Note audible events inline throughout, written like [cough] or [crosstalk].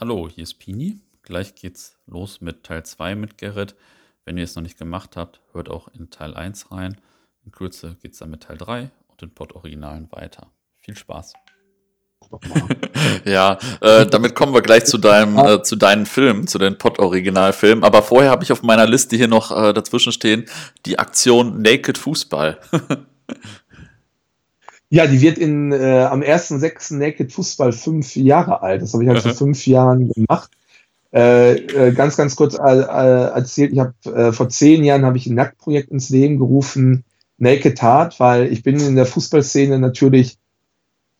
Hallo, hier ist Pini. Gleich geht's los mit Teil 2 mit Gerrit. Wenn ihr es noch nicht gemacht habt, hört auch in Teil 1 rein. In Kürze geht's dann mit Teil 3 und den Pod-Originalen weiter. Viel Spaß. [laughs] ja, äh, damit kommen wir gleich zu deinem, äh, zu deinen Filmen, zu den Pod-Originalfilmen. Aber vorher habe ich auf meiner Liste hier noch äh, dazwischen stehen die Aktion Naked Fußball. [laughs] Ja, die wird in, äh, am 1.6. Naked Fußball fünf Jahre alt. Das habe ich halt vor fünf Jahren gemacht. Äh, äh, ganz, ganz kurz äh, äh erzählt, ich habe äh, vor zehn Jahren habe ich ein Nacktprojekt ins Leben gerufen, Naked Heart, weil ich bin in der Fußballszene natürlich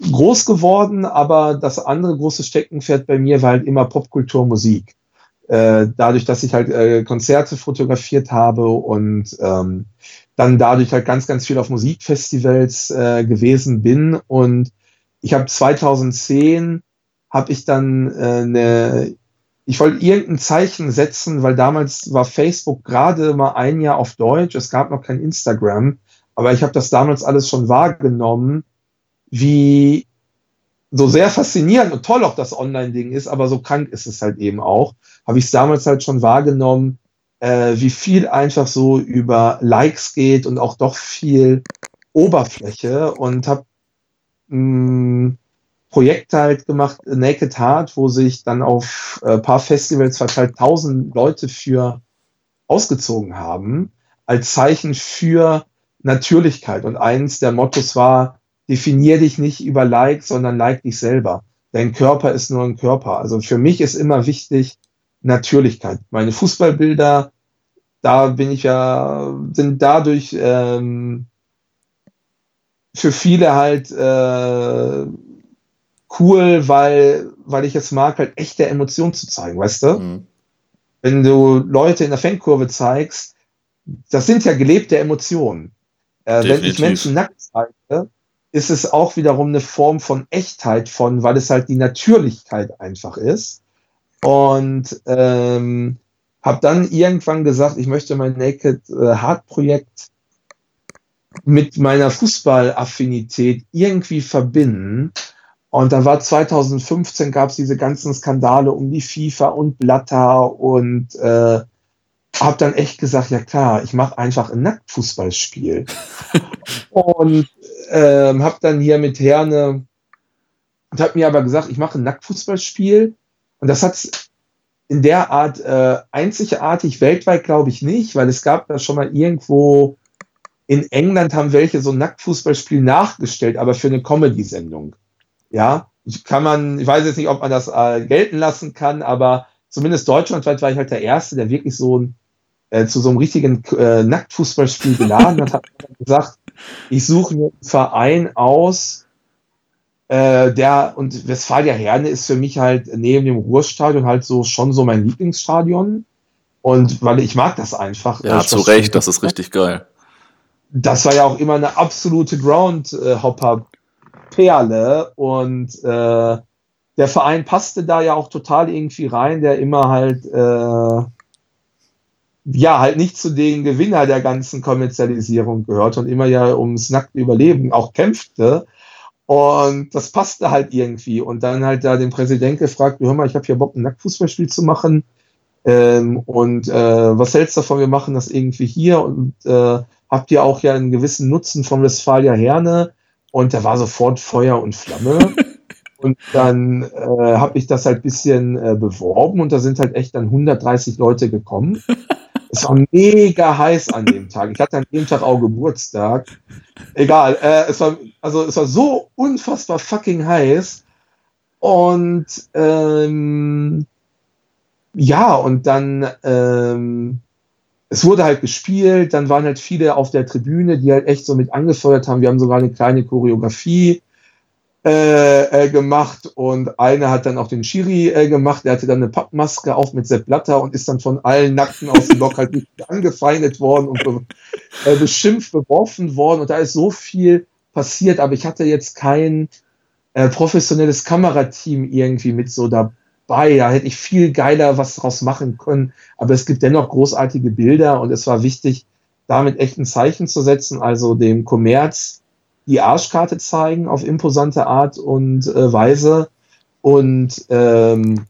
groß geworden, aber das andere große Steckenpferd bei mir war halt immer Popkultur, Musik. Äh, dadurch, dass ich halt Konzerte fotografiert habe und ähm, dann dadurch halt ganz, ganz viel auf Musikfestivals äh, gewesen bin. Und ich habe 2010 habe ich dann äh, eine, ich wollte irgendein Zeichen setzen, weil damals war Facebook gerade mal ein Jahr auf Deutsch, es gab noch kein Instagram, aber ich habe das damals alles schon wahrgenommen, wie so sehr faszinierend und toll auch das Online-Ding ist, aber so krank ist es halt eben auch. Habe ich es damals halt schon wahrgenommen, äh, wie viel einfach so über Likes geht und auch doch viel Oberfläche und habe ein mm, Projekt halt gemacht, Naked Heart, wo sich dann auf ein äh, paar Festivals verteilt tausend Leute für ausgezogen haben, als Zeichen für Natürlichkeit. Und eins der Mottos war, definier dich nicht über Likes, sondern like dich selber. Dein Körper ist nur ein Körper. Also für mich ist immer wichtig Natürlichkeit. Meine Fußballbilder da bin ich ja, sind dadurch ähm, für viele halt äh, cool, weil, weil ich es mag, halt echte Emotionen zu zeigen, weißt du? Mhm. Wenn du Leute in der Fankurve zeigst, das sind ja gelebte Emotionen. Äh, wenn ich Menschen nackt zeige, ist es auch wiederum eine Form von Echtheit von, weil es halt die Natürlichkeit einfach ist. Und ähm, habe dann irgendwann gesagt, ich möchte mein Naked äh, Heart Projekt mit meiner Fußballaffinität irgendwie verbinden. Und dann war 2015 gab es diese ganzen Skandale um die FIFA und Blatter und äh, habe dann echt gesagt, ja klar, ich mache einfach ein Nacktfußballspiel. [laughs] und äh, habe dann hier mit Herne und habe mir aber gesagt, ich mache ein Nacktfußballspiel. Und das hat in der Art äh, einzigartig weltweit glaube ich nicht, weil es gab da schon mal irgendwo in England haben welche so ein Nacktfußballspiel nachgestellt, aber für eine Comedy-Sendung. Ja, kann man, ich weiß jetzt nicht, ob man das äh, gelten lassen kann, aber zumindest deutschlandweit war ich halt der Erste, der wirklich so ein, äh, zu so einem richtigen äh, Nacktfußballspiel geladen hat, hat gesagt, ich suche einen Verein aus, äh, der und Westfalia Herne ist für mich halt neben dem Ruhrstadion halt so schon so mein Lieblingsstadion. Und weil ich mag das einfach. Ja, zu Recht, das ist richtig geil. Das war ja auch immer eine absolute Groundhopper-Perle und äh, der Verein passte da ja auch total irgendwie rein, der immer halt äh, ja halt nicht zu den Gewinner der ganzen Kommerzialisierung gehört und immer ja ums nackte Überleben auch kämpfte. Und das passte halt irgendwie. Und dann halt da den Präsident gefragt, hör mal, ich habe hier Bock, ein Nacktfußballspiel zu machen. Ähm, und äh, was hältst du davon, wir machen das irgendwie hier und äh, habt ihr auch ja einen gewissen Nutzen von Westfalia Herne? Und da war sofort Feuer und Flamme. [laughs] und dann äh, habe ich das halt bisschen äh, beworben und da sind halt echt dann 130 Leute gekommen. [laughs] Es war mega heiß an dem Tag. Ich hatte an dem Tag auch Geburtstag. Egal, äh, es war also es war so unfassbar fucking heiß und ähm, ja und dann ähm, es wurde halt gespielt, dann waren halt viele auf der Tribüne, die halt echt so mit angefeuert haben. Wir haben sogar eine kleine Choreografie äh, äh, gemacht und einer hat dann auch den Schiri äh, gemacht, der hatte dann eine Pappmaske auf mit Sepp Blatter und ist dann von allen Nackten aus dem Block halt [laughs] angefeindet worden und be äh, beschimpft, beworfen worden. Und da ist so viel passiert, aber ich hatte jetzt kein äh, professionelles Kamerateam irgendwie mit so dabei. Da hätte ich viel geiler was draus machen können, aber es gibt dennoch großartige Bilder und es war wichtig, damit echt ein Zeichen zu setzen, also dem Kommerz die Arschkarte zeigen auf imposante Art und äh, Weise. Und ähm,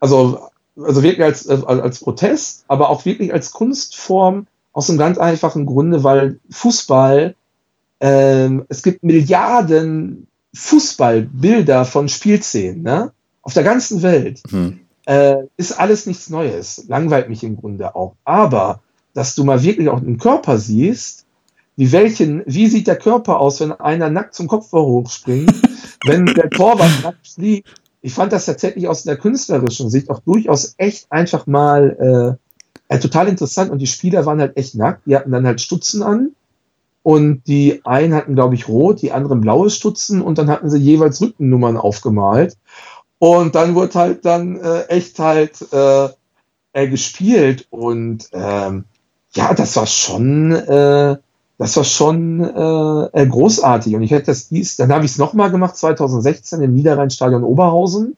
also, also wirklich als, als Protest, aber auch wirklich als Kunstform aus einem ganz einfachen Grunde, weil Fußball, ähm, es gibt Milliarden Fußballbilder von Spielszenen, ne? Auf der ganzen Welt. Mhm. Äh, ist alles nichts Neues. Langweilt mich im Grunde auch. Aber, dass du mal wirklich auch einen Körper siehst, wie welchen, wie sieht der Körper aus, wenn einer nackt zum Kopf hochspringt, wenn der Torwart [laughs] nackt fliegt. Ich fand das tatsächlich aus der künstlerischen Sicht auch durchaus echt einfach mal äh, äh, total interessant. Und die Spieler waren halt echt nackt. Die hatten dann halt Stutzen an. Und die einen hatten, glaube ich, rot, die anderen blaue Stutzen und dann hatten sie jeweils Rückennummern aufgemalt. Und dann wurde halt dann äh, echt halt äh, äh, gespielt. Und ähm, ja, das war schon, äh, das war schon äh, äh großartig. Und ich hätte das dies, dann habe ich es nochmal gemacht, 2016 im Niederrheinstadion Oberhausen.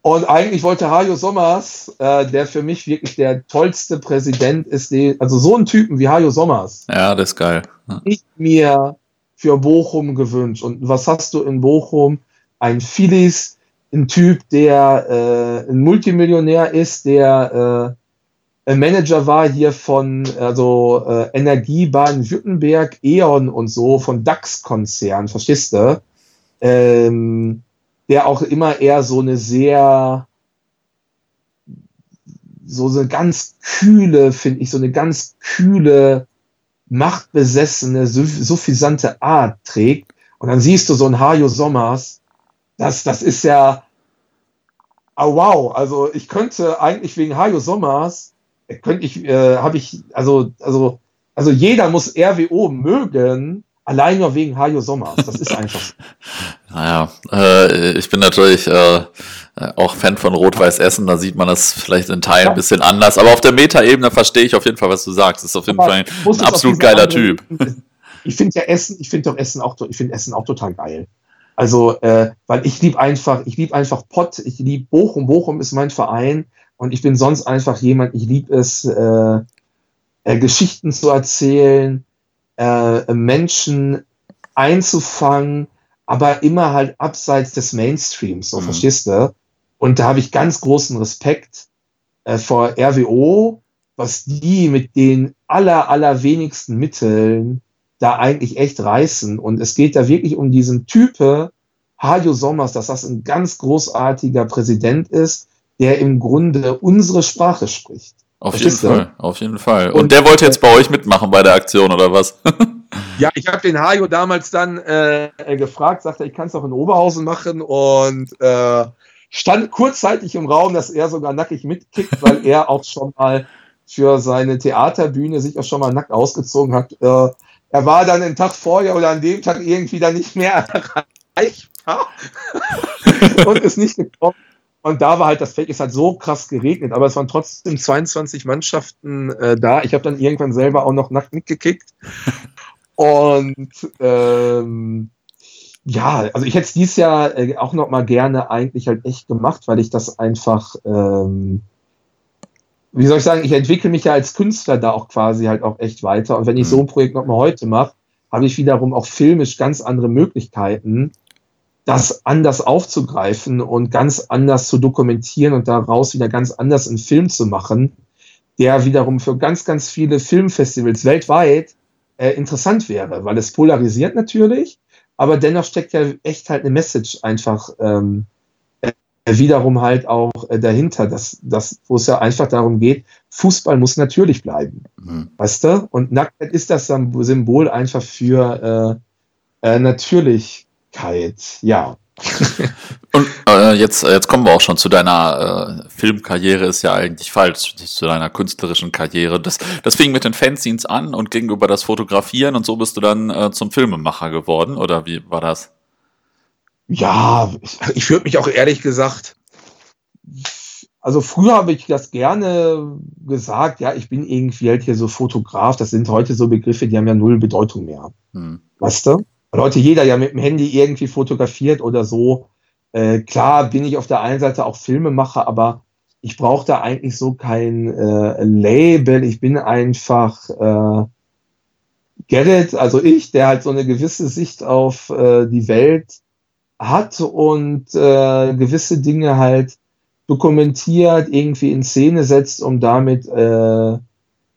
Und eigentlich wollte Hajo Sommers, äh, der für mich wirklich der tollste Präsident ist, die, also so ein Typen wie Hajo Sommers. Ja, das ist geil. Ja. Ich mir für Bochum gewünscht. Und was hast du in Bochum? Ein Phillies, ein Typ, der äh, ein Multimillionär ist, der äh, Manager war hier von also äh, Energie Baden-Württemberg, E.ON und so, von DAX-Konzern, verstehst du? Ähm, der auch immer eher so eine sehr, so eine ganz kühle, finde ich, so eine ganz kühle, machtbesessene, suffisante Art trägt. Und dann siehst du so ein Hajo Sommers, das, das ist ja, oh wow, also ich könnte eigentlich wegen Hajo Sommers, könnte ich, äh, habe ich, also, also, also jeder muss RWO mögen, Allein nur wegen Hajo Sommers. Das ist einfach so. [laughs] naja, äh, ich bin natürlich äh, auch Fan von Rot-Weiß Essen. Da sieht man das vielleicht in Teilen ja. ein bisschen anders. Aber auf der Meta-Ebene verstehe ich auf jeden Fall, was du sagst. Das ist auf jeden Aber Fall ein, ein absolut geiler Typ. Ich finde ja Essen, ich finde doch Essen auch, ich finde Essen auch total geil. Also, äh, weil ich liebe einfach, ich liebe einfach Pott, ich liebe Bochum. Bochum ist mein Verein und ich bin sonst einfach jemand, ich liebe es, äh, äh, Geschichten zu erzählen, äh, Menschen einzufangen, aber immer halt abseits des Mainstreams, so mhm. verstehst du? Und da habe ich ganz großen Respekt äh, vor RWO, was die mit den aller, allerwenigsten Mitteln da eigentlich echt reißen. Und es geht da wirklich um diesen Type, Hajo Sommers, dass das ein ganz großartiger Präsident ist, der im Grunde unsere Sprache spricht. Auf jeden Fall, auf jeden Fall. Und, und, der wollte jetzt [laughs] bei euch mitmachen bei der Aktion oder was? [laughs] ja, ich habe den Hajo damals dann äh, gefragt, sagte, ich kann es auch in Oberhausen machen und äh, stand kurzzeitig im Raum, dass er sogar nackig mitkickt, [laughs] weil er auch schon mal für seine Theaterbühne sich auch schon mal nackt ausgezogen hat. Äh, er war dann den Tag vorher oder an dem Tag irgendwie dann nicht mehr [laughs] erreichbar [laughs] und ist nicht gekommen. Und da war halt das Feld, ist halt so krass geregnet, aber es waren trotzdem 22 Mannschaften äh, da. Ich habe dann irgendwann selber auch noch nackt mitgekickt. [laughs] Und ähm, ja, also ich hätte es dieses Jahr äh, auch noch mal gerne eigentlich halt echt gemacht, weil ich das einfach, ähm, wie soll ich sagen, ich entwickle mich ja als Künstler da auch quasi halt auch echt weiter. Und wenn ich so ein mhm. Projekt noch mal heute mache, habe ich wiederum auch filmisch ganz andere Möglichkeiten das anders aufzugreifen und ganz anders zu dokumentieren und daraus wieder ganz anders einen Film zu machen, der wiederum für ganz, ganz viele Filmfestivals weltweit äh, interessant wäre, weil es polarisiert natürlich, aber dennoch steckt ja echt halt eine Message einfach ähm, äh, wiederum halt auch äh, dahinter, dass, dass, wo es ja einfach darum geht, Fußball muss natürlich bleiben. Mhm. Weißt du? Und Nacktheit ist das Symbol einfach für äh, äh, natürlich Möglichkeit, ja. [laughs] Und äh, jetzt, jetzt kommen wir auch schon zu deiner äh, Filmkarriere, ist ja eigentlich falsch, zu deiner künstlerischen Karriere. Das, das fing mit den Fanzines an und ging über das Fotografieren und so bist du dann äh, zum Filmemacher geworden, oder wie war das? Ja, ich würde mich auch ehrlich gesagt, also früher habe ich das gerne gesagt, ja, ich bin irgendwie halt hier so Fotograf, das sind heute so Begriffe, die haben ja null Bedeutung mehr. Hm. Weißt du? weil heute jeder ja mit dem Handy irgendwie fotografiert oder so. Äh, klar bin ich auf der einen Seite auch Filmemacher, aber ich brauche da eigentlich so kein äh, Label. Ich bin einfach äh, Gerrit, also ich, der halt so eine gewisse Sicht auf äh, die Welt hat und äh, gewisse Dinge halt dokumentiert, irgendwie in Szene setzt, um damit äh,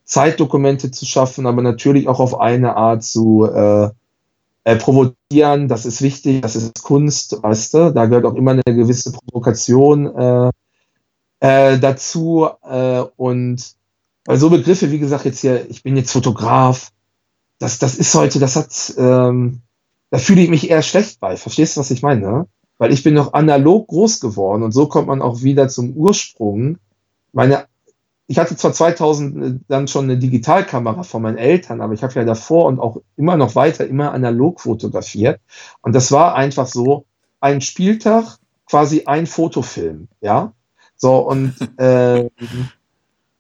Zeitdokumente zu schaffen, aber natürlich auch auf eine Art zu äh, äh, provozieren. Das ist wichtig, das ist Kunst, weißt du? Da gehört auch immer eine gewisse Provokation äh, äh, dazu. Äh, und weil so Begriffe, wie gesagt, jetzt hier, ich bin jetzt Fotograf, das, das ist heute, das hat, ähm, da fühle ich mich eher schlecht bei. Verstehst du, was ich meine? Weil ich bin noch analog groß geworden und so kommt man auch wieder zum Ursprung. Meine, ich hatte zwar 2000 äh, dann schon eine Digitalkamera von meinen Eltern, aber ich habe ja davor und auch immer noch weiter immer analog fotografiert. Und das war einfach so ein Spieltag, quasi ein Fotofilm, ja. So, und [laughs] äh,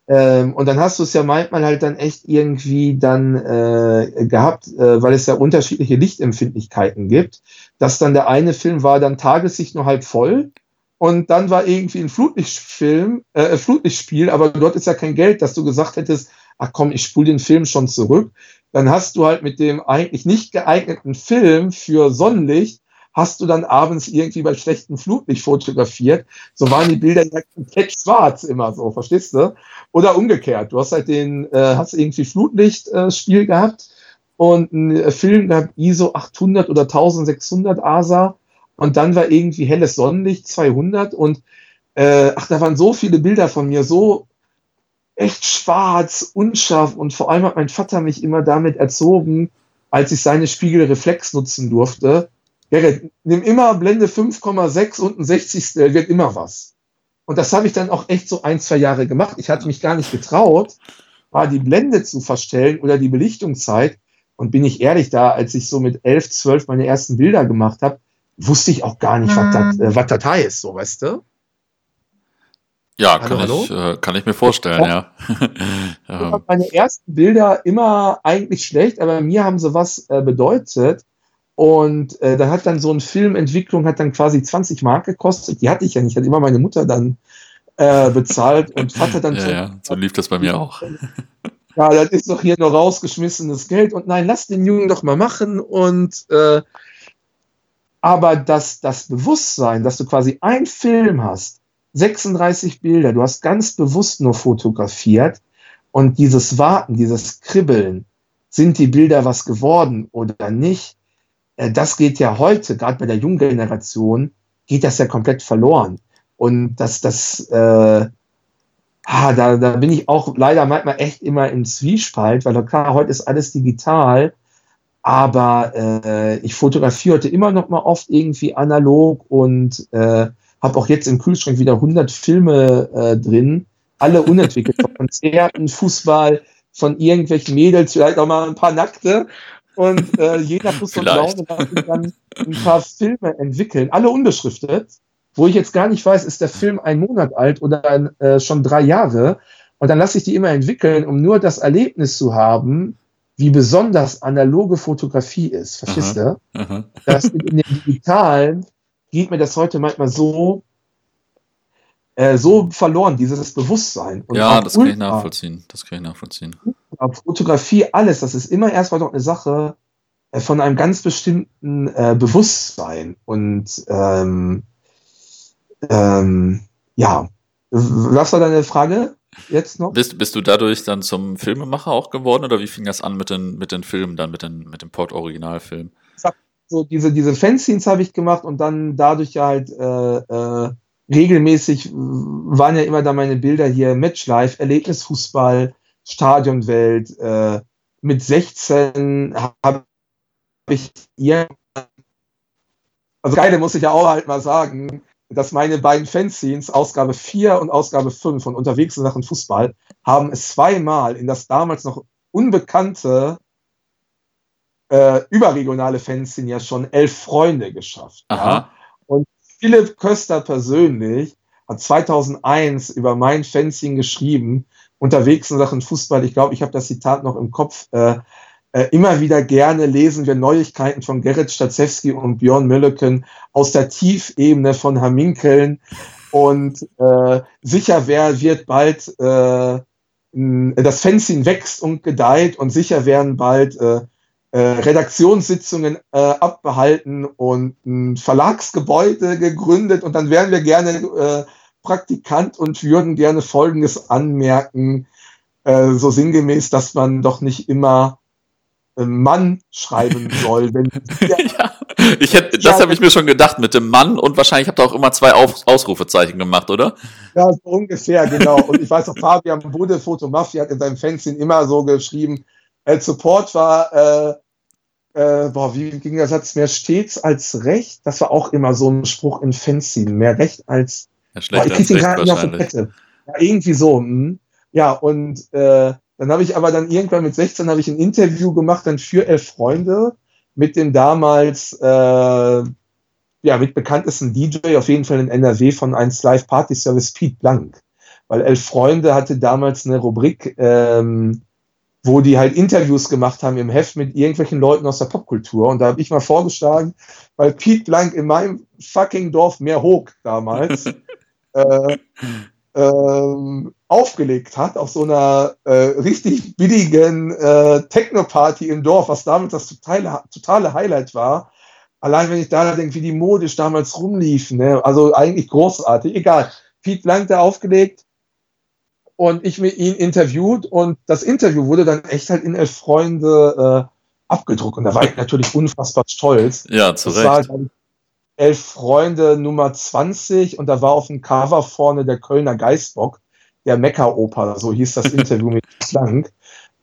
ähm, und dann hast du es ja manchmal halt dann echt irgendwie dann äh, gehabt, äh, weil es ja unterschiedliche Lichtempfindlichkeiten gibt, dass dann der eine Film war dann Tagessicht nur halb voll und dann war irgendwie ein Flutlichtfilm, äh, Flutlichtspiel, aber dort ist ja kein Geld, dass du gesagt hättest, ach komm, ich spule den Film schon zurück. Dann hast du halt mit dem eigentlich nicht geeigneten Film für Sonnenlicht hast du dann abends irgendwie bei schlechtem Flutlicht fotografiert. So waren die Bilder ja komplett schwarz immer so, verstehst du? Oder umgekehrt. Du hast halt den, äh, hast irgendwie Flutlichtspiel äh, gehabt und einen äh, Film gehabt, ISO 800 oder 1600 ASA und dann war irgendwie helles Sonnenlicht 200 und äh, ach, da waren so viele Bilder von mir, so echt schwarz, unscharf und vor allem hat mein Vater mich immer damit erzogen, als ich seine Spiegelreflex nutzen durfte, Gerrit, nimm immer Blende 5,6 und ein 60. wird immer was. Und das habe ich dann auch echt so ein, zwei Jahre gemacht. Ich hatte mich gar nicht getraut, mal die Blende zu verstellen oder die Belichtungszeit. Und bin ich ehrlich, da, als ich so mit 11, 12 meine ersten Bilder gemacht habe, wusste ich auch gar nicht, was, das, mhm. äh, was das heißt, so, weißt du? Ja, hallo, kann, hallo? Ich, äh, kann ich mir vorstellen, ja. ja. [laughs] Meine ersten Bilder immer eigentlich schlecht, aber mir haben sie was äh, bedeutet. Und äh, da hat dann so ein Filmentwicklung hat dann quasi 20 Mark gekostet. Die hatte ich ja nicht, hat immer meine Mutter dann äh, bezahlt [laughs] und Vater dann. ja, ja, so lief das bei mir auch. [laughs] ja, das ist doch hier nur rausgeschmissenes Geld. Und nein, lass den Jungen doch mal machen. Und äh, aber das, das Bewusstsein, dass du quasi ein Film hast, 36 Bilder, du hast ganz bewusst nur fotografiert und dieses Warten, dieses Kribbeln, sind die Bilder was geworden oder nicht? Äh, das geht ja heute, gerade bei der jungen Generation, geht das ja komplett verloren. Und das, das, äh, ah, da, da bin ich auch leider manchmal echt immer im Zwiespalt, weil klar, heute ist alles digital, aber äh, ich fotografiere heute immer noch mal oft irgendwie analog und äh, habe auch jetzt im Kühlschrank wieder 100 Filme äh, drin, alle unentwickelt, [laughs] von Konzerten, Fußball, von irgendwelchen Mädels, vielleicht auch mal ein paar Nackte und äh, jeder muss so Laune dann ein paar Filme entwickeln, alle unbeschriftet, wo ich jetzt gar nicht weiß, ist der Film ein Monat alt oder äh, schon drei Jahre. Und dann lasse ich die immer entwickeln, um nur das Erlebnis zu haben, wie besonders analoge Fotografie ist. Verstehst du? Das in den digitalen geht mir das heute manchmal so äh, so verloren, dieses Bewusstsein. Und ja, das kann ich nachvollziehen. Das kann ich nachvollziehen. Fotografie, alles, das ist immer erstmal doch eine Sache äh, von einem ganz bestimmten äh, Bewusstsein. Und ähm, ähm, ja, was war deine Frage jetzt noch? Bist, bist du dadurch dann zum Filmemacher auch geworden oder wie fing das an mit den, mit den Filmen, dann mit, den, mit dem Port-Originalfilm? So diese, diese Fanscenes habe ich gemacht und dann dadurch halt äh, äh, regelmäßig waren ja immer da meine Bilder hier, Matchlife, Erlebnisfußball, Stadionwelt. Äh, mit 16 habe ich ihr, also geile muss ich ja auch halt mal sagen, dass meine beiden Fanscenes, Ausgabe 4 und Ausgabe 5 von Unterwegs in Sachen Fußball, haben es zweimal in das damals noch unbekannte äh, überregionale Fanszene ja schon elf Freunde geschafft. Ja? Und Philipp Köster persönlich hat 2001 über mein Fencing geschrieben, unterwegs in Sachen Fußball. Ich glaube, ich habe das Zitat noch im Kopf. Äh, äh, immer wieder gerne lesen wir Neuigkeiten von Gerrit Statzewski und Björn Mölleken aus der Tiefebene von Haminkeln. Und äh, sicher wer wird bald, äh, das Fencing wächst und gedeiht und sicher werden bald äh, Redaktionssitzungen äh, abbehalten und ein Verlagsgebäude gegründet und dann wären wir gerne äh, Praktikant und würden gerne Folgendes anmerken, äh, so sinngemäß, dass man doch nicht immer äh, Mann schreiben [laughs] soll. Wenn ja, [laughs] ich hätte, das ja, habe ich mir schon gedacht mit dem Mann und wahrscheinlich habt ihr auch immer zwei Auf Ausrufezeichen gemacht, oder? Ja, so ungefähr, genau. Und ich weiß auch, Fabian Bude, Foto Mafia, hat in seinem Fanzine immer so geschrieben, El Support war, äh, äh, boah, wie ging der Satz? Mehr stets als Recht. Das war auch immer so ein Spruch in Fanzine. Mehr Recht als. Ja, schlecht boah, ich krieg den gerade nicht auf die Kette. Ja, irgendwie so. Hm. Ja, und äh, dann habe ich aber dann irgendwann mit 16 habe ich ein Interview gemacht dann für elf Freunde mit dem damals äh, ja mit bekanntesten DJ auf jeden Fall in NRW von 1 Live Party Service Pete Blank, weil elf Freunde hatte damals eine Rubrik, ähm, wo die halt Interviews gemacht haben im Heft mit irgendwelchen Leuten aus der Popkultur und da habe ich mal vorgeschlagen, weil Pete Blank in meinem fucking Dorf mehr hoch damals [laughs] äh, ähm, aufgelegt hat auf so einer äh, richtig billigen äh, Techno-Party im Dorf, was damals das totale, totale Highlight war. Allein wenn ich da denke, wie die modisch damals rumliefen, ne? also eigentlich großartig. Egal. Pete Blank da aufgelegt und ich mit ihm interviewt und das Interview wurde dann echt halt in Elf Freunde äh, abgedruckt. Und da war ich natürlich unfassbar stolz. Ja, zu Recht. War, Elf Freunde Nummer 20 und da war auf dem Cover vorne der Kölner Geistbock, der Mecca-Oper, so hieß das [laughs] Interview mit Plank,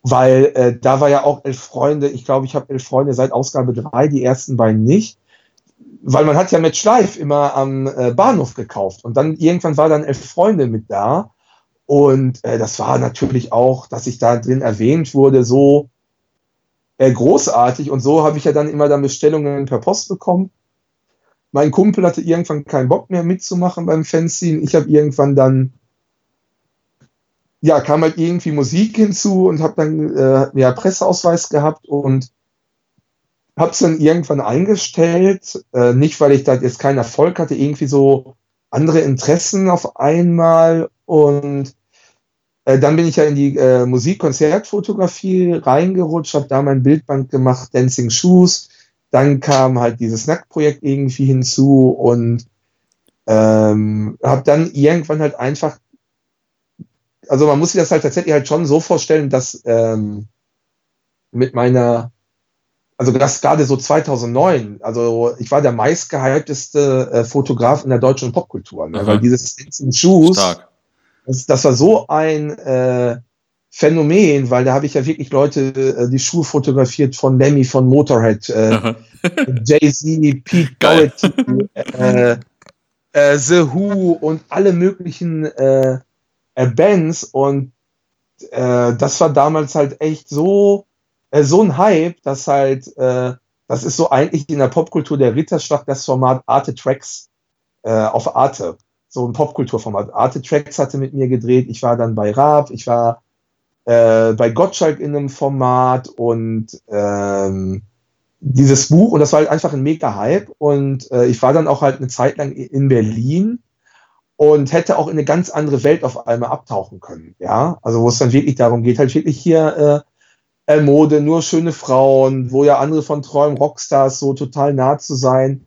weil äh, da war ja auch Elf Freunde, ich glaube, ich habe Elf Freunde seit Ausgabe 3, die ersten beiden nicht, weil man hat ja mit Schleif immer am äh, Bahnhof gekauft. Und dann irgendwann war dann Elf Freunde mit da und äh, das war natürlich auch, dass ich da drin erwähnt wurde, so äh, großartig und so habe ich ja dann immer dann Bestellungen per Post bekommen mein Kumpel hatte irgendwann keinen Bock mehr mitzumachen beim Fanzine. Ich habe irgendwann dann, ja, kam halt irgendwie Musik hinzu und habe dann äh, ja, Presseausweis gehabt und habe es dann irgendwann eingestellt. Äh, nicht, weil ich da jetzt keinen Erfolg hatte, irgendwie so andere Interessen auf einmal. Und äh, dann bin ich ja in die äh, Musik-Konzertfotografie reingerutscht, habe da mein Bildband gemacht, Dancing Shoes. Dann kam halt dieses Snack-Projekt irgendwie hinzu und ähm, habe dann irgendwann halt einfach, also man muss sich das halt tatsächlich halt schon so vorstellen, dass ähm, mit meiner, also das gerade so 2009, also ich war der meistgehypteste äh, Fotograf in der deutschen Popkultur, ne? weil dieses Stinson Shoes, das, das, war so ein äh, Phänomen, weil da habe ich ja wirklich Leute äh, die Schuhe fotografiert von Lemmy, von Motorhead, äh, [laughs] Jay-Z, Pete Doherty, äh, äh, The Who und alle möglichen äh, äh, Bands. Und das war damals halt echt so so ein Hype, dass halt das ist so eigentlich in der Popkultur der Ritterschlag das Format Arte Tracks auf Arte, so ein Popkulturformat. Arte Tracks hatte mit mir gedreht, ich war dann bei Raab, ich war äh, bei Gottschalk in einem Format und ähm, dieses Buch und das war halt einfach ein mega Hype und äh, ich war dann auch halt eine Zeit lang in Berlin und hätte auch in eine ganz andere Welt auf einmal abtauchen können, ja, also wo es dann wirklich darum geht, halt wirklich hier äh, Mode, nur schöne Frauen, wo ja andere von träumen, Rockstars so total nah zu sein,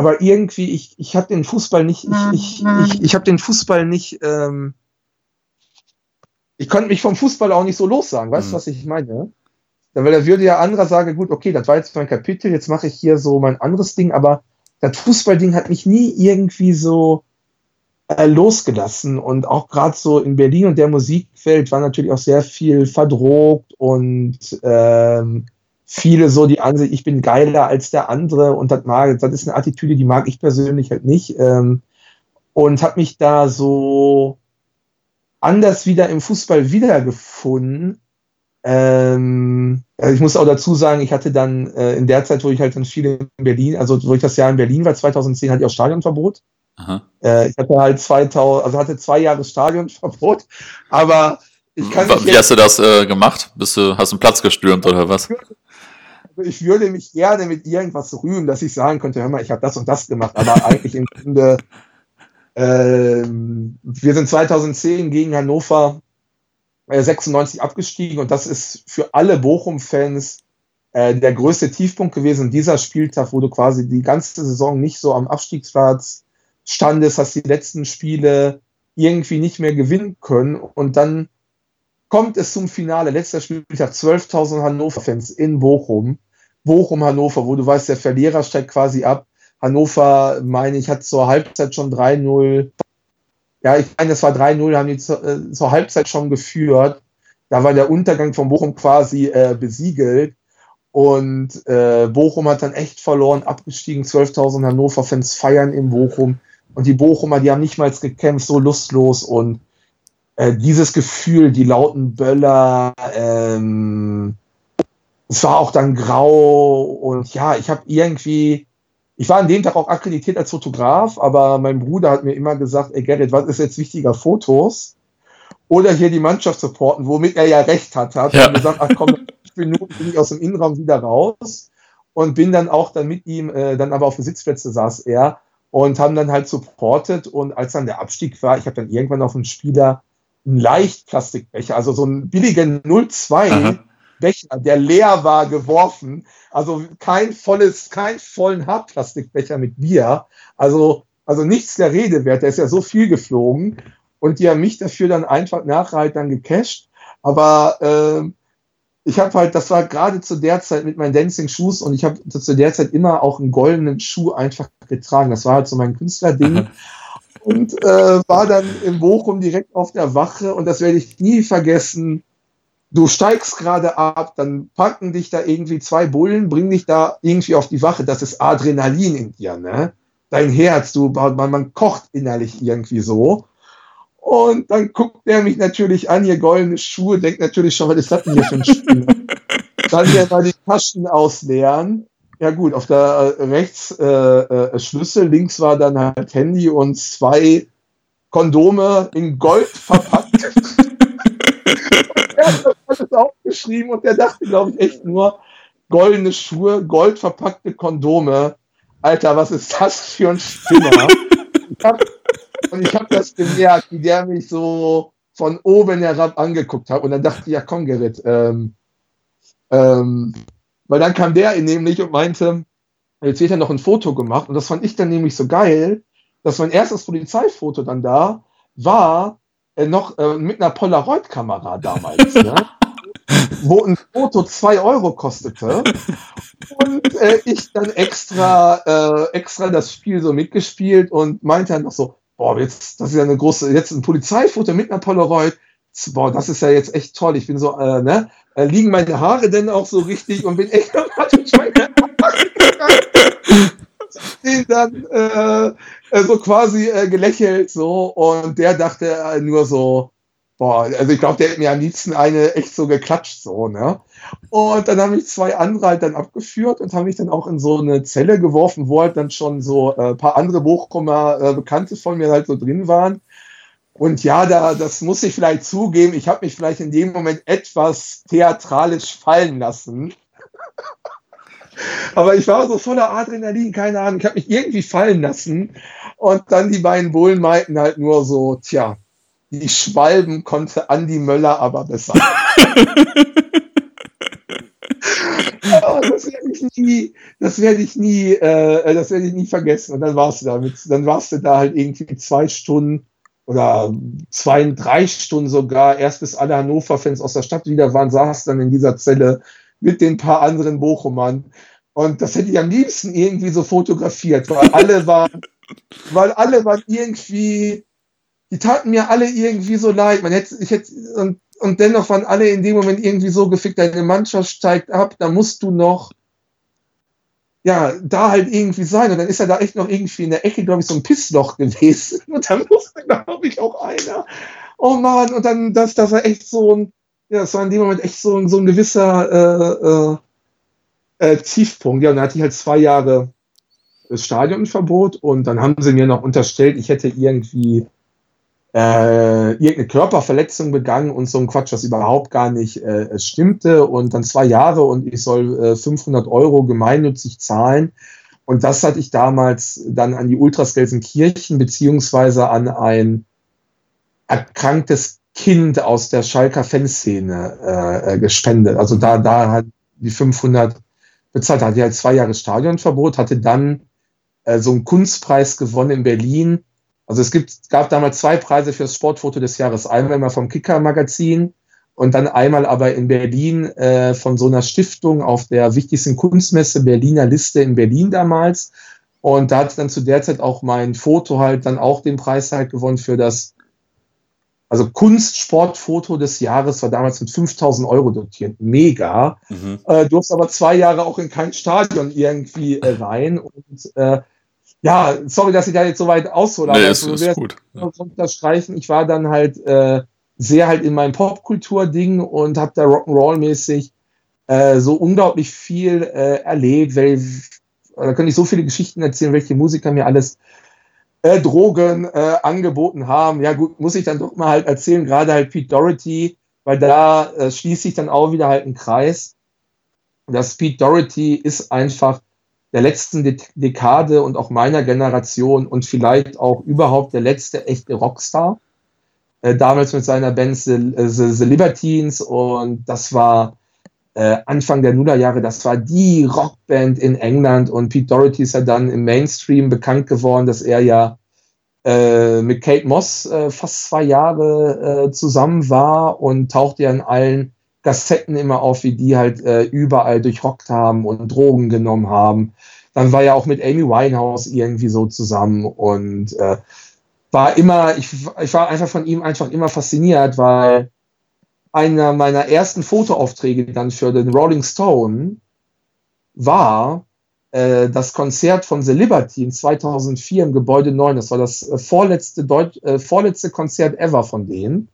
aber irgendwie, ich, ich habe den Fußball nicht, ich, ich, ich, ich habe den Fußball nicht, ähm, ich konnte mich vom Fußball auch nicht so lossagen. Weißt du, mhm. was ich meine? Weil da würde ja anderer sagen, gut, okay, das war jetzt mein Kapitel, jetzt mache ich hier so mein anderes Ding, aber das Fußballding hat mich nie irgendwie so äh, losgelassen. Und auch gerade so in Berlin und der Musikwelt war natürlich auch sehr viel verdrogt und ähm, viele so die Ansicht, ich bin geiler als der andere und das mag, das ist eine Attitüde, die mag ich persönlich halt nicht. Ähm, und habe mich da so anders wieder im Fußball wiedergefunden. Ähm, also ich muss auch dazu sagen, ich hatte dann äh, in der Zeit, wo ich halt dann viel in Berlin, also wo ich das Jahr in Berlin war, 2010 hatte ich auch Stadionverbot. Äh, ich hatte halt 2000, also hatte zwei Jahre Stadionverbot, aber ich kann Wie hast du das äh, gemacht? Bist du, hast du einen Platz gestürmt oder was? Ich würde mich gerne mit irgendwas rühmen, dass ich sagen könnte, hör mal, ich habe das und das gemacht, aber eigentlich im Grunde ähm, wir sind 2010 gegen Hannover äh, 96 abgestiegen und das ist für alle Bochum-Fans äh, der größte Tiefpunkt gewesen. Dieser Spieltag, wo du quasi die ganze Saison nicht so am Abstiegsplatz standest, hast die letzten Spiele irgendwie nicht mehr gewinnen können. Und dann kommt es zum Finale. Letzter Spieltag 12.000 Hannover-Fans in Bochum. Bochum, Hannover, wo du weißt, der Verlierer steigt quasi ab. Hannover, meine ich, hat zur Halbzeit schon 3-0. Ja, ich meine, das war 3-0, haben die zur, äh, zur, Halbzeit schon geführt. Da war der Untergang von Bochum quasi äh, besiegelt. Und äh, Bochum hat dann echt verloren, abgestiegen. 12.000 Hannover-Fans feiern in Bochum. Und die Bochumer, die haben nicht mal gekämpft, so lustlos. Und äh, dieses Gefühl, die lauten Böller, ähm, es war auch dann grau. Und ja, ich habe irgendwie, ich war an dem Tag auch akkreditiert als Fotograf, aber mein Bruder hat mir immer gesagt, ey Gerrit, was ist jetzt wichtiger, Fotos? Oder hier die Mannschaft supporten, womit er ja recht hat. Hat ja. gesagt, ach komm, Minuten bin ich aus dem Innenraum wieder raus und bin dann auch dann mit ihm, äh, dann aber auf den Sitzplätze saß er und haben dann halt supportet und als dann der Abstieg war, ich habe dann irgendwann auf einen Spieler einen Leichtplastikbecher, also so einen billigen 02 Aha. Becher, der leer war, geworfen. Also kein volles, kein vollen Hartplastikbecher mit Bier. Also, also nichts der Rede wert. Der ist ja so viel geflogen. Und die haben mich dafür dann einfach nachher halt dann gecasht. Aber äh, ich habe halt, das war gerade zu der Zeit mit meinen Dancing Shoes und ich habe zu der Zeit immer auch einen goldenen Schuh einfach getragen. Das war halt so mein Künstlerding. [laughs] und äh, war dann in Bochum direkt auf der Wache und das werde ich nie vergessen. Du steigst gerade ab, dann packen dich da irgendwie zwei Bullen, bringen dich da irgendwie auf die Wache. Das ist Adrenalin in dir, ne? Dein Herz, du, man, man kocht innerlich irgendwie so. Und dann guckt er mich natürlich an, hier goldene Schuhe, denkt natürlich schon, was ist das denn hier für ein Spiel? [laughs] dann werden wir die Taschen ausleeren. Ja gut, auf der äh, rechts äh, äh, Schlüssel, links war dann halt Handy und zwei Kondome in Gold verpackt. [laughs] er alles aufgeschrieben und er dachte, glaube ich, echt nur, goldene Schuhe, gold verpackte Kondome. Alter, was ist das für ein hab, und ich habe das gemerkt, wie der mich so von oben herab angeguckt hat. Und dann dachte ich, ja komm, Gerrit. Ähm, ähm, weil dann kam der nämlich und meinte, jetzt wird ja noch ein Foto gemacht. Und das fand ich dann nämlich so geil, dass mein erstes Polizeifoto dann da war, äh, noch äh, mit einer Polaroid-Kamera damals. ne? [laughs] wo ein Foto zwei Euro kostete. Und äh, ich dann extra äh, extra das Spiel so mitgespielt und meinte dann noch so, boah, jetzt, das ist ja eine große, jetzt ein Polizeifoto mit einer Polaroid, boah, das ist ja jetzt echt toll. Ich bin so, äh, ne, äh, liegen meine Haare denn auch so richtig und bin echt den [laughs] dann äh, äh, so quasi äh, gelächelt so. Und der dachte äh, nur so, boah, also ich glaube, der hat mir am liebsten eine echt so geklatscht, so, ne? Und dann haben mich zwei andere halt dann abgeführt und haben mich dann auch in so eine Zelle geworfen, wo halt dann schon so ein äh, paar andere Bochummer äh, Bekannte von mir halt so drin waren. Und ja, da, das muss ich vielleicht zugeben, ich habe mich vielleicht in dem Moment etwas theatralisch fallen lassen. [laughs] Aber ich war so voller Adrenalin, keine Ahnung, ich habe mich irgendwie fallen lassen. Und dann die beiden Bullen meinten halt nur so, tja, die Schwalben konnte Andi Möller aber besser. [laughs] oh, das werde ich nie, das werde ich nie, äh, das werde ich nie vergessen. Und dann warst du da mit, dann warst du da halt irgendwie zwei Stunden oder zwei, drei Stunden sogar, erst bis alle Hannover-Fans aus der Stadt wieder waren, saß dann in dieser Zelle mit den paar anderen Bochumern. Und das hätte ich am liebsten irgendwie so fotografiert, weil alle waren, [laughs] weil alle waren irgendwie die taten mir alle irgendwie so leid. Man hätte, ich hätte, und, und dennoch waren alle in dem Moment irgendwie so gefickt, deine Mannschaft steigt ab, da musst du noch, ja, da halt irgendwie sein. Und dann ist er da echt noch irgendwie in der Ecke, glaube ich, so ein Pissloch gewesen. [laughs] Und dann musste, glaube ich, auch einer. Oh Mann, und dann, das, das war echt so ein, ja, das war in dem Moment echt so, so ein gewisser äh, äh, äh, Tiefpunkt. Ja, und dann hatte ich halt zwei Jahre das Stadionverbot und dann haben sie mir noch unterstellt, ich hätte irgendwie äh, irgendeine Körperverletzung begangen und so ein Quatsch, was überhaupt gar nicht äh, stimmte und dann zwei Jahre und ich soll äh, 500 Euro gemeinnützig zahlen. Und das hatte ich damals dann an die Ultras Gelsenkirchen beziehungsweise an ein erkranktes Kind aus der Schalker Fanszene äh, äh gespendet. Also da, da hat die 500 bezahlt, hatte halt zwei Jahre Stadionverbot, hatte dann äh, so einen Kunstpreis gewonnen in Berlin Also es gibt, gab damals zwei Preise für das Sportfoto des Jahres. Einmal immer vom Kicker-Magazin und dann einmal aber in Berlin äh, von so einer Stiftung auf der wichtigsten Kunstmesse Berliner Liste in Berlin damals. Und da hat dann zu der Zeit auch mein Foto halt dann auch den Preis halt gewonnen für das, also Kunstsportfoto des Jahres war damals mit 5000 Euro dotiert. Mega. Mhm. Äh, durfte aber zwei Jahre auch in kein Stadion irgendwie äh, rein. Und äh, ja, sorry, dass ich da jetzt so weit aushole. Nee, ist, ist gut. Unterstreichen. Ich war dann halt äh, sehr halt in meinem Popkultur-Ding und habe da Rock'n'Roll-mäßig äh, so unglaublich viel äh, erlebt, weil da könnte ich so viele Geschichten erzählen, welche Musiker mir alles äh, Drogen äh, angeboten haben. Ja gut, muss ich dann doch mal halt erzählen, gerade halt Pete Doherty, weil da äh, schließt sich dann auch wieder halt ein Kreis. Das Pete Doherty ist einfach der letzten De Dekade und auch meiner Generation und vielleicht auch überhaupt der letzte echte Rockstar. Äh, damals mit seiner Band The, äh, The, The Libertines und das war äh, Anfang der Nullerjahre, das war die Rockband in England und Pete Doherty ist ja dann im Mainstream bekannt geworden, dass er ja äh, mit Kate Moss äh, fast zwei Jahre äh, zusammen war und tauchte ja in allen Kassetten immer auf, wie die halt äh, überall durchrockt haben und Drogen genommen haben. Dann war er auch mit Amy Winehouse irgendwie so zusammen und äh, war immer, ich, ich war einfach von ihm einfach immer fasziniert, weil einer meiner ersten Fotoaufträge dann für den Rolling Stone war äh, das Konzert von The Liberty in 2004 im Gebäude 9. Das war das äh, vorletzte, Deut äh, vorletzte Konzert ever von denen.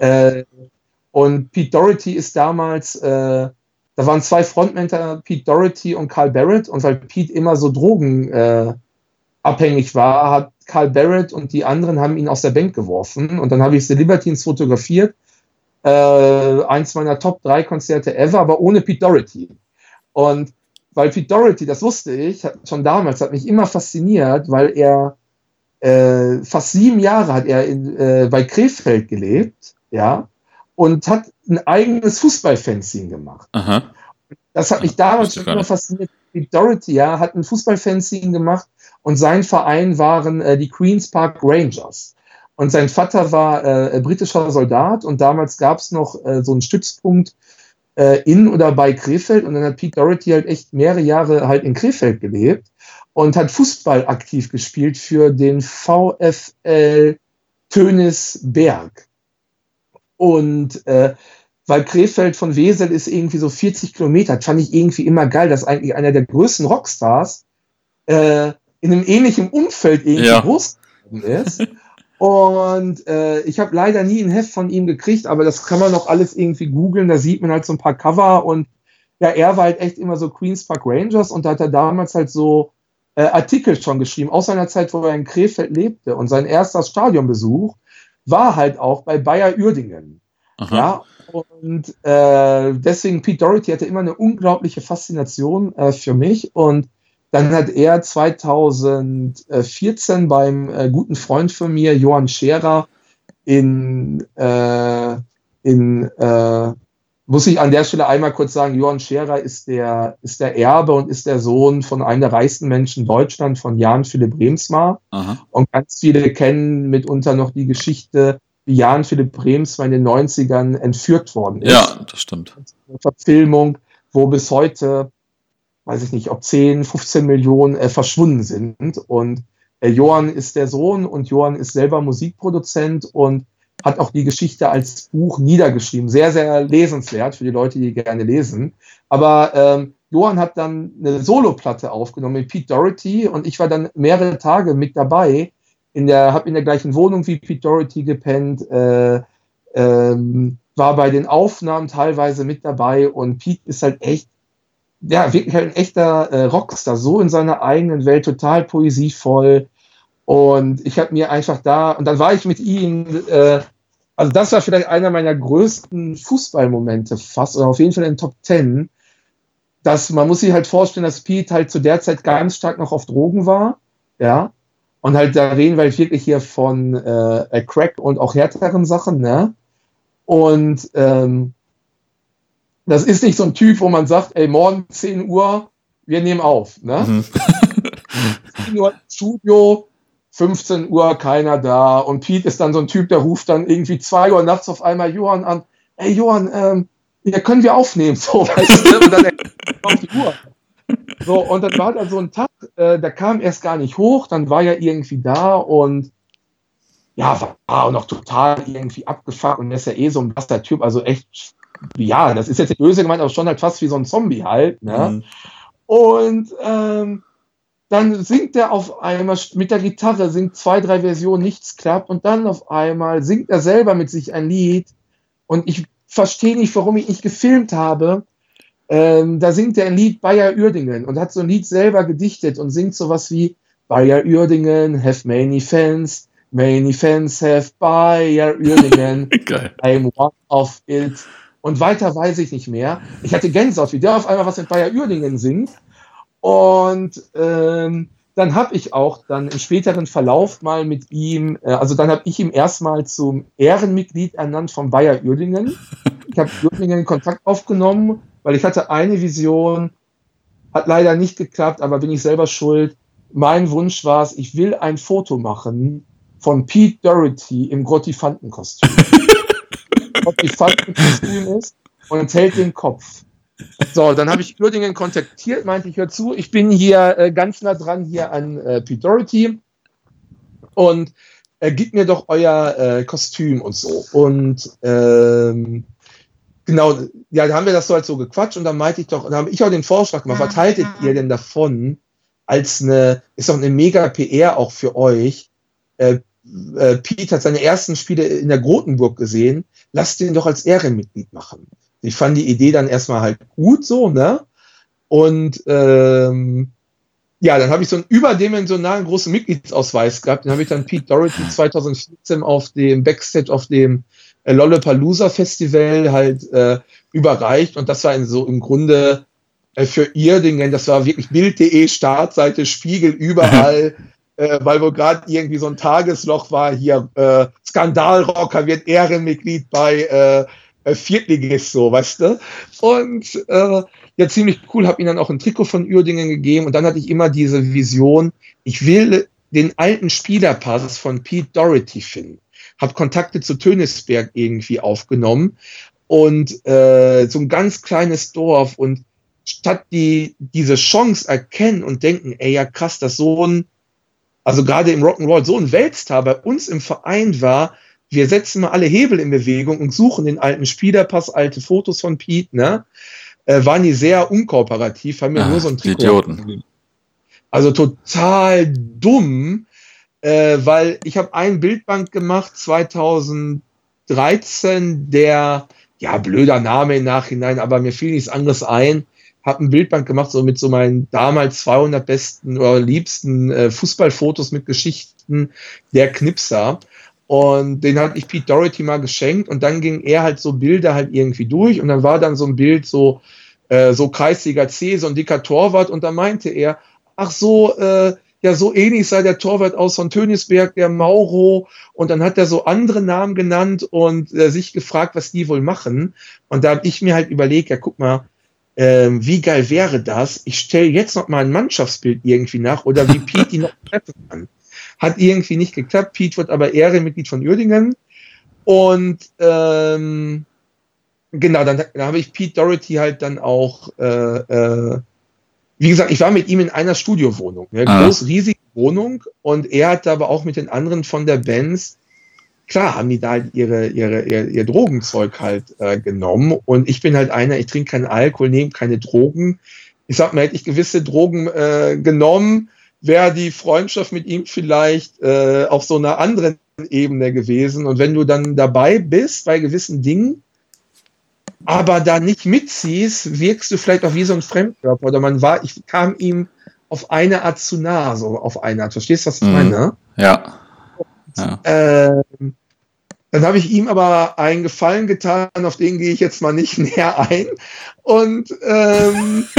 Äh, und Pete Doherty ist damals, äh, da waren zwei Frontmänner, Pete Doherty und Carl Barrett. Und weil Pete immer so drogenabhängig äh, war, hat Carl Barrett und die anderen haben ihn aus der Bank geworfen. Und dann habe ich The Libertines fotografiert äh, eins meiner Top 3 Konzerte ever, aber ohne Pete Doherty. Und weil Pete Doherty, das wusste ich, schon damals, hat mich immer fasziniert, weil er äh, fast sieben Jahre hat er in, äh, bei Krefeld gelebt, ja, und hat ein eigenes Fußballfanzine gemacht. Aha. Das hat mich damals schon immer fasziniert. Pete Doherty, ja, hat ein Fußballfanzine gemacht und sein Verein waren äh, die Queens Park Rangers. Und sein Vater war äh, britischer Soldat und damals gab es noch äh, so einen Stützpunkt äh, in oder bei Krefeld und dann hat Pete Doherty halt echt mehrere Jahre halt in Krefeld gelebt und hat Fußball aktiv gespielt für den VfL Tönisberg. Und äh, weil Krefeld von Wesel ist irgendwie so 40 Kilometer, fand ich irgendwie immer geil, dass eigentlich einer der größten Rockstars äh, in einem ähnlichen Umfeld irgendwie ja. groß ist. Und äh, ich habe leider nie ein Heft von ihm gekriegt, aber das kann man noch alles irgendwie googeln. Da sieht man halt so ein paar Cover und ja, er war halt echt immer so Queens Park Rangers und da hat er damals halt so äh, Artikel schon geschrieben, aus seiner Zeit, wo er in Krefeld lebte. Und sein erster Stadionbesuch war halt auch bei Bayer Uerdingen. Aha. Ja, und äh, deswegen Pete Doherty hatte immer eine unglaubliche Faszination äh, für mich und dann hat er 2014 beim äh, guten Freund von mir, Johann Scherer, in, äh, in äh, muss ich an der Stelle einmal kurz sagen, Johann Scherer ist der, ist der Erbe und ist der Sohn von einem der reichsten Menschen Deutschland, von Jan Philipp Bremsmar. Aha. Und ganz viele kennen mitunter noch die Geschichte, wie Jan Philipp Bremsmar in den 90ern entführt worden ist. Ja, das stimmt. Eine Verfilmung, wo bis heute weiß ich nicht, ob 10, 15 Millionen äh, verschwunden sind. Und äh, Johann ist der Sohn und Johann ist selber Musikproduzent und hat auch die Geschichte als Buch niedergeschrieben. Sehr, sehr lesenswert für die Leute, die gerne lesen. Aber ähm, Johann hat dann eine Soloplatte aufgenommen mit Pete Doherty und ich war dann mehrere Tage mit dabei. In der, habe in der gleichen Wohnung wie Pete Doherty gepennt, äh, ähm, war bei den Aufnahmen teilweise mit dabei und Pete ist halt echt ja, wirklich halt ein echter äh, Rockstar, so in seiner eigenen Welt, total poesievoll. Und ich habe mir einfach da, und dann war ich mit ihm, äh, also das war vielleicht einer meiner größten Fußballmomente fast, oder auf jeden Fall in den Top Ten. Dass man muss sich halt vorstellen, dass Pete halt zu der Zeit ganz stark noch auf Drogen war, ja. Und halt da reden wir halt wirklich hier von äh, Crack und auch härteren Sachen, ne? Und ähm, das ist nicht so ein Typ, wo man sagt, ey, morgen 10 Uhr, wir nehmen auf. Ne? Mhm. [laughs] 10 Uhr Studio, 15 Uhr keiner da und Pete ist dann so ein Typ, der ruft dann irgendwie 2 Uhr nachts auf einmal Johann an, ey Johann, ähm, ja, können wir aufnehmen, [laughs] so, weißt du, und dann auf die Uhr. So, und dann war da so ein Tag, äh, der kam erst gar nicht hoch, dann war er irgendwie da und ja, war auch noch total irgendwie abgefuckt und ist ja eh so ein blasser Typ, also echt, ja, das ist jetzt nicht böse gemeint, aber schon halt fast wie so ein Zombie halt, ne? Mhm. Und ähm, dann singt er auf einmal mit der Gitarre, singt zwei, drei Versionen, nichts klappt und dann auf einmal singt er selber mit sich ein Lied und ich verstehe nicht, warum ich nicht gefilmt habe. Ähm, da singt er ein Lied Bayer Uerdingen und hat so ein Lied selber gedichtet und singt sowas wie Bayer Uerdingen have many fans, many fans have Bayer Uerdingen. [laughs] I'm one of it. Und weiter weiß ich nicht mehr. Ich hatte Gänsehaut, wie der auf einmal was mit Bayer Uerdingen singt. Und ähm, dann habe ich auch dann im späteren Verlauf mal mit ihm, äh, also dann habe ich ihm erstmal zum Ehrenmitglied ernannt von Bayer Uerdingen. Ich habe Uerdingen in Kontakt aufgenommen, weil ich hatte eine Vision, hat leider nicht geklappt, aber bin ich selber schuld. Mein Wunsch war es, ich will ein Foto machen von Pete Doherty im Grottifantenkostüm. [laughs] Grottifantenkostüm ist und hält den Kopf. So, dann habe ich Uerdingen kontaktiert, meinte ich, hör zu, ich bin hier äh, ganz nah dran hier an äh, Pete Doherty und äh, gib mir doch euer äh, Kostüm und so. Und ähm, genau, ja, da haben wir das so halt so gequatscht und dann meinte ich doch, dann habe ich auch den Vorschlag gemacht, was haltet ihr denn davon als eine, ist doch eine mega PR auch für euch. Äh, äh, Pete hat seine ersten Spiele in der Grotenburg gesehen, lasst ihn doch als Ehrenmitglied machen ich fand die Idee dann erstmal halt gut so, ne? Und ähm, ja, dann habe ich so einen überdimensionalen großen Mitgliedsausweis gehabt. Den habe ich dann Pete Doherty 2014 auf dem Backstage auf dem äh, Lollapalooza Festival halt äh, überreicht. Und das war so im Grunde äh, für ihr Ding, das war wirklich Bild.de, Startseite, Spiegel, überall. [laughs] äh, weil wohl gerade irgendwie so ein Tagesloch war hier, äh, Skandalrocker wird Ehrenmitglied bei äh, Viertligist, so, weißt du? Und äh, ja, ziemlich cool, habe ihm dann auch ein Trikot von Uerdingen gegeben und dann hatte ich immer diese Vision, ich will den alten Spielerpass von Pete Doherty finden. Habe Kontakte zu Tönisberg irgendwie aufgenommen und äh, so ein ganz kleines Dorf und statt die diese Chance erkennen und denken, ey ja krass, dass so ein also gerade im Rock'n'Roll so ein Weltstar bei uns im Verein war, wir setzen mal alle Hebel in Bewegung und suchen den alten Spielerpass, alte Fotos von Pete, ne? Äh, waren die sehr unkooperativ, haben mir ah, nur so ein Trikot. Idioten. Also total dumm, äh, weil ich habe einen Bildband gemacht 2013, der, ja, blöder Name im Nachhinein, aber mir fiel nichts anderes ein. Habe ein Bildband gemacht, so mit so meinen damals 200 besten oder liebsten äh, Fußballfotos mit Geschichten der Knipser. Und den hatte ich Pete Doherty mal geschenkt und dann ging er halt so Bilder halt irgendwie durch und dann war dann so ein Bild so, äh, so Kreisliga C, so ein dicker Torwart und da meinte er, ach so, äh, ja, so ähnlich sei der Torwart aus von Tönisberg, der Mauro. Und dann hat er so andere Namen genannt und äh, sich gefragt, was die wohl machen. Und da habe ich mir halt überlegt, ja, guck mal, äh, wie geil wäre das? Ich stelle jetzt noch mal ein Mannschaftsbild irgendwie nach oder wie Pete die noch treffen kann. [laughs] Hat irgendwie nicht geklappt. Pete wird aber Ehrenmitglied von Uerdingen. Und ähm, genau, dann, dann habe ich Pete Doherty halt dann auch, äh, äh, wie gesagt, ich war mit ihm in einer Studiowohnung, eine ah. groß, riesige Wohnung. Und er hat aber auch mit den anderen von der Bands, klar, haben die da halt ihre, ihre, ihr, ihr Drogenzeug halt äh, genommen. Und ich bin halt einer, ich trinke keinen Alkohol, nehme keine Drogen. Ich sag mal, hätte ich gewisse Drogen äh, genommen, wäre die Freundschaft mit ihm vielleicht äh, auf so einer anderen Ebene gewesen. Und wenn du dann dabei bist bei gewissen Dingen, aber da nicht mitziehst, wirkst du vielleicht auch wie so ein Fremdkörper. Oder man war, ich kam ihm auf eine Art zu nah, so auf eine Art. Verstehst du, was ich mhm. meine? Ja. ja. Ähm, dann habe ich ihm aber einen Gefallen getan, auf den gehe ich jetzt mal nicht [laughs] näher ein. Und ähm, [laughs]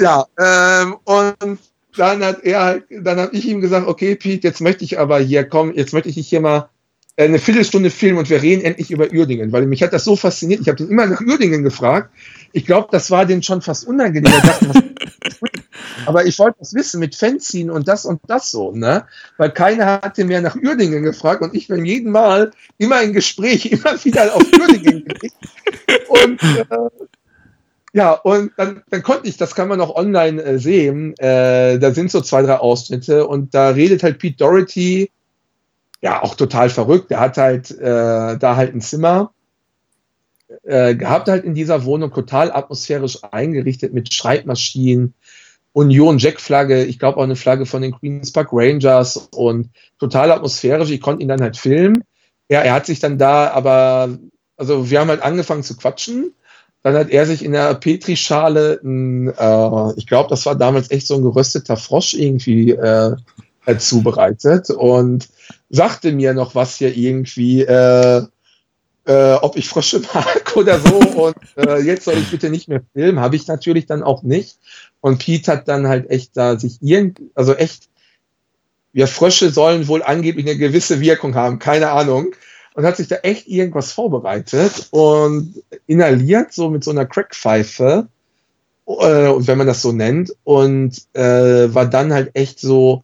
ja, ähm, und dann hat er, dann habe ich ihm gesagt, okay, Pete, jetzt möchte ich aber hier kommen, jetzt möchte ich dich hier mal eine Viertelstunde filmen und wir reden endlich über Uerdingen, weil mich hat das so fasziniert. Ich habe ihn immer nach Uerdingen gefragt. Ich glaube, das war denen schon fast unangenehm. Aber ich wollte das wissen mit Fanzine und das und das so, ne? Weil keiner hatte mehr nach Uerdingen gefragt und ich bin jeden Mal immer in Gespräch, [laughs] immer wieder auf Uerdingen gelegt. Und äh, ja, und dann, dann konnte ich, das kann man auch online äh, sehen, äh, da sind so zwei, drei Ausschnitte und da redet halt Pete Doherty, ja, auch total verrückt, der hat halt äh, da halt ein Zimmer äh, gehabt halt in dieser Wohnung total atmosphärisch eingerichtet mit Schreibmaschinen, Union Jack Flagge, ich glaube auch eine Flagge von den Queens Park Rangers und total atmosphärisch. Ich konnte ihn dann halt filmen. Ja, er hat sich dann da aber, also wir haben halt angefangen zu quatschen. Dann hat er sich in der Petrischale, ein, äh, ich glaube, das war damals echt so ein gerösteter Frosch irgendwie äh, äh, zubereitet und sagte mir noch was hier irgendwie, äh, äh, ob ich Frösche [laughs] mag oder so. Und äh, jetzt soll ich bitte nicht mehr filmen. Habe ich natürlich dann auch nicht. Und Pete hat dann halt echt da sich irgend, also echt, ja, Frösche sollen wohl angeblich eine gewisse Wirkung haben, keine Ahnung. Und hat sich da echt irgendwas vorbereitet und inhaliert, so mit so einer Crackpfeife, äh, wenn man das so nennt, und äh, war dann halt echt so,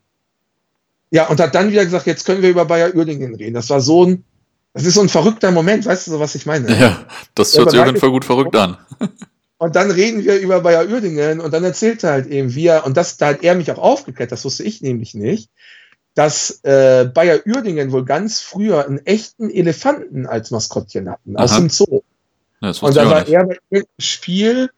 ja, und hat dann wieder gesagt, jetzt können wir über Bayer Uerdingen reden. Das war so ein das ist so ein verrückter Moment, weißt du so, was ich meine? Ja, das hört sich auf jeden Fall gut verrückt an. [laughs] Und dann reden wir über Bayer Uerdingen und dann erzählt er halt eben, wie er, und das, da hat er mich auch aufgeklärt, das wusste ich nämlich nicht, dass äh, Bayer Uerdingen wohl ganz früher einen echten Elefanten als Maskottchen hatten, Aha. aus dem Zoo. Ja, und da war er bei Spiel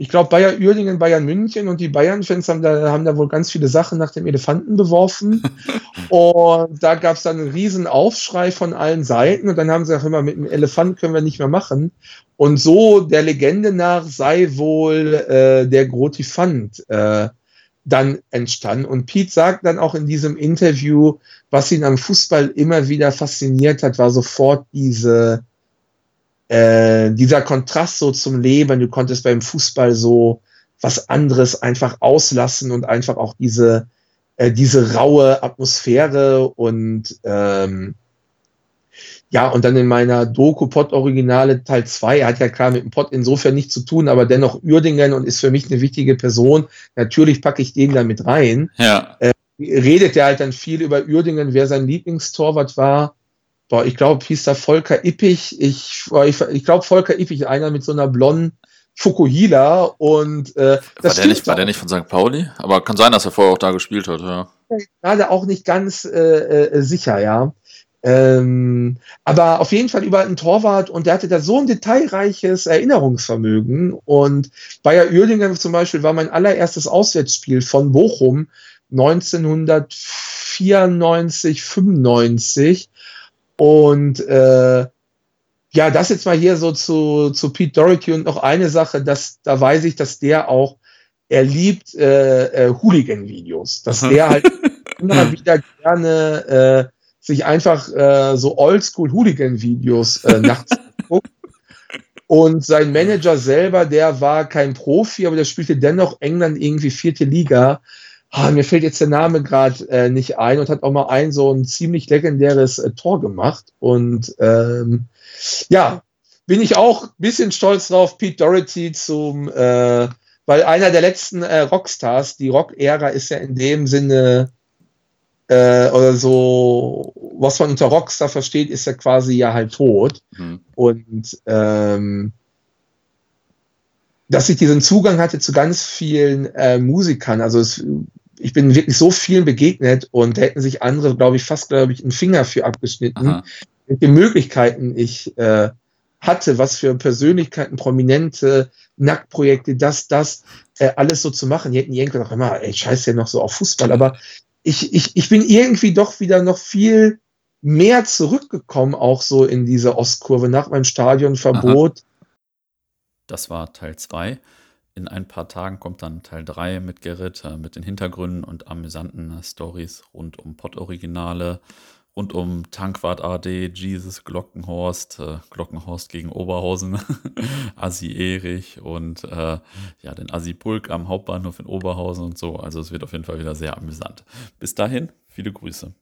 ich glaube, Bayer Uerdingen, Bayern München und die Bayern-Fans haben da, haben da wohl ganz viele Sachen nach dem Elefanten beworfen. [laughs] und da gab es dann einen riesen Aufschrei von allen Seiten und dann haben sie auch immer, mit dem Elefant können wir nicht mehr machen. Und so der Legende nach sei wohl äh, der Grotifant äh, dann entstanden. Und Pete sagt dann auch in diesem Interview, was ihn am Fußball immer wieder fasziniert hat, war sofort diese äh, dieser Kontrast so zum Leben, du konntest beim Fußball so was anderes einfach auslassen und einfach auch diese, äh, diese raue Atmosphäre und ähm, ja, und dann in meiner Doku Pod Originale Teil 2, hat ja klar mit dem Pod insofern nichts zu tun, aber dennoch Uerdingen und ist für mich eine wichtige Person. Natürlich packe ich den da mit rein. Ja. Äh, redet er halt dann viel über Uerdingen, wer sein Lieblingstorwart war boah, ich glaube, hieß da Volker Ippich. Ich, ich, ich glaube, Volker Ippich, einer mit so einer blonden Fukuhila und äh, war, der nicht, war der nicht von St. Pauli? Aber kann sein, dass er vorher auch da gespielt hat, ja. Gerade auch nicht ganz äh, äh, sicher, ja. Ähm, aber auf jeden Fall über einen Torwart und der hatte da so ein detailreiches Erinnerungsvermögen. Und Bayer Uerdingen zum Beispiel war mein allererstes Auswärtsspiel von Bochum 1994, 95. Und äh, ja, das jetzt mal hier so zu, zu Pete Doherty und noch eine Sache, dass da weiß ich, dass der auch, er liebt äh, äh, Hooligan-Videos, dass der halt [laughs] immer wieder gerne äh, sich einfach äh, so Oldschool-Hooligan-Videos äh, nachts [laughs] guckt. Und sein Manager selber, der war kein Profi, aber der spielte dennoch England irgendwie vierte Liga ah, mir fällt jetzt der Name gerade äh, nicht ein und hat auch mal ein so ein ziemlich legendäres äh, Tor gemacht. Und ähm, ja, bin ich auch ein bisschen stolz drauf, Pete Doherty zum, äh, weil einer der letzten äh, Rockstars, die Rock-Ära ist ja in dem Sinne äh, oder so, was man unter Rockstar versteht, ist ja quasi ja halt tot. Mhm. Und ähm, dass ich diesen Zugang hatte zu ganz vielen äh, Musikern. Also es ich bin wirklich so vielen begegnet und da hätten sich andere, glaube ich, fast, glaube ich, einen Finger für abgeschnitten, Aha. mit den Möglichkeiten ich äh, hatte, was für Persönlichkeiten, prominente Nacktprojekte, das, das, äh, alles so zu machen. Die hätten irgendwann auch immer, ey, scheiß ja noch so auf Fußball, aber ich, ich, ich bin irgendwie doch wieder noch viel mehr zurückgekommen, auch so in diese Ostkurve nach meinem Stadionverbot. Das war Teil 2. In ein paar Tagen kommt dann Teil 3 mit Gerrit, äh, mit den Hintergründen und amüsanten Stories rund um Pott-Originale, rund um Tankwart AD, Jesus, Glockenhorst, äh, Glockenhorst gegen Oberhausen, [laughs] Assi Erich und äh, ja, den Assi Pulk am Hauptbahnhof in Oberhausen und so. Also es wird auf jeden Fall wieder sehr amüsant. Bis dahin, viele Grüße.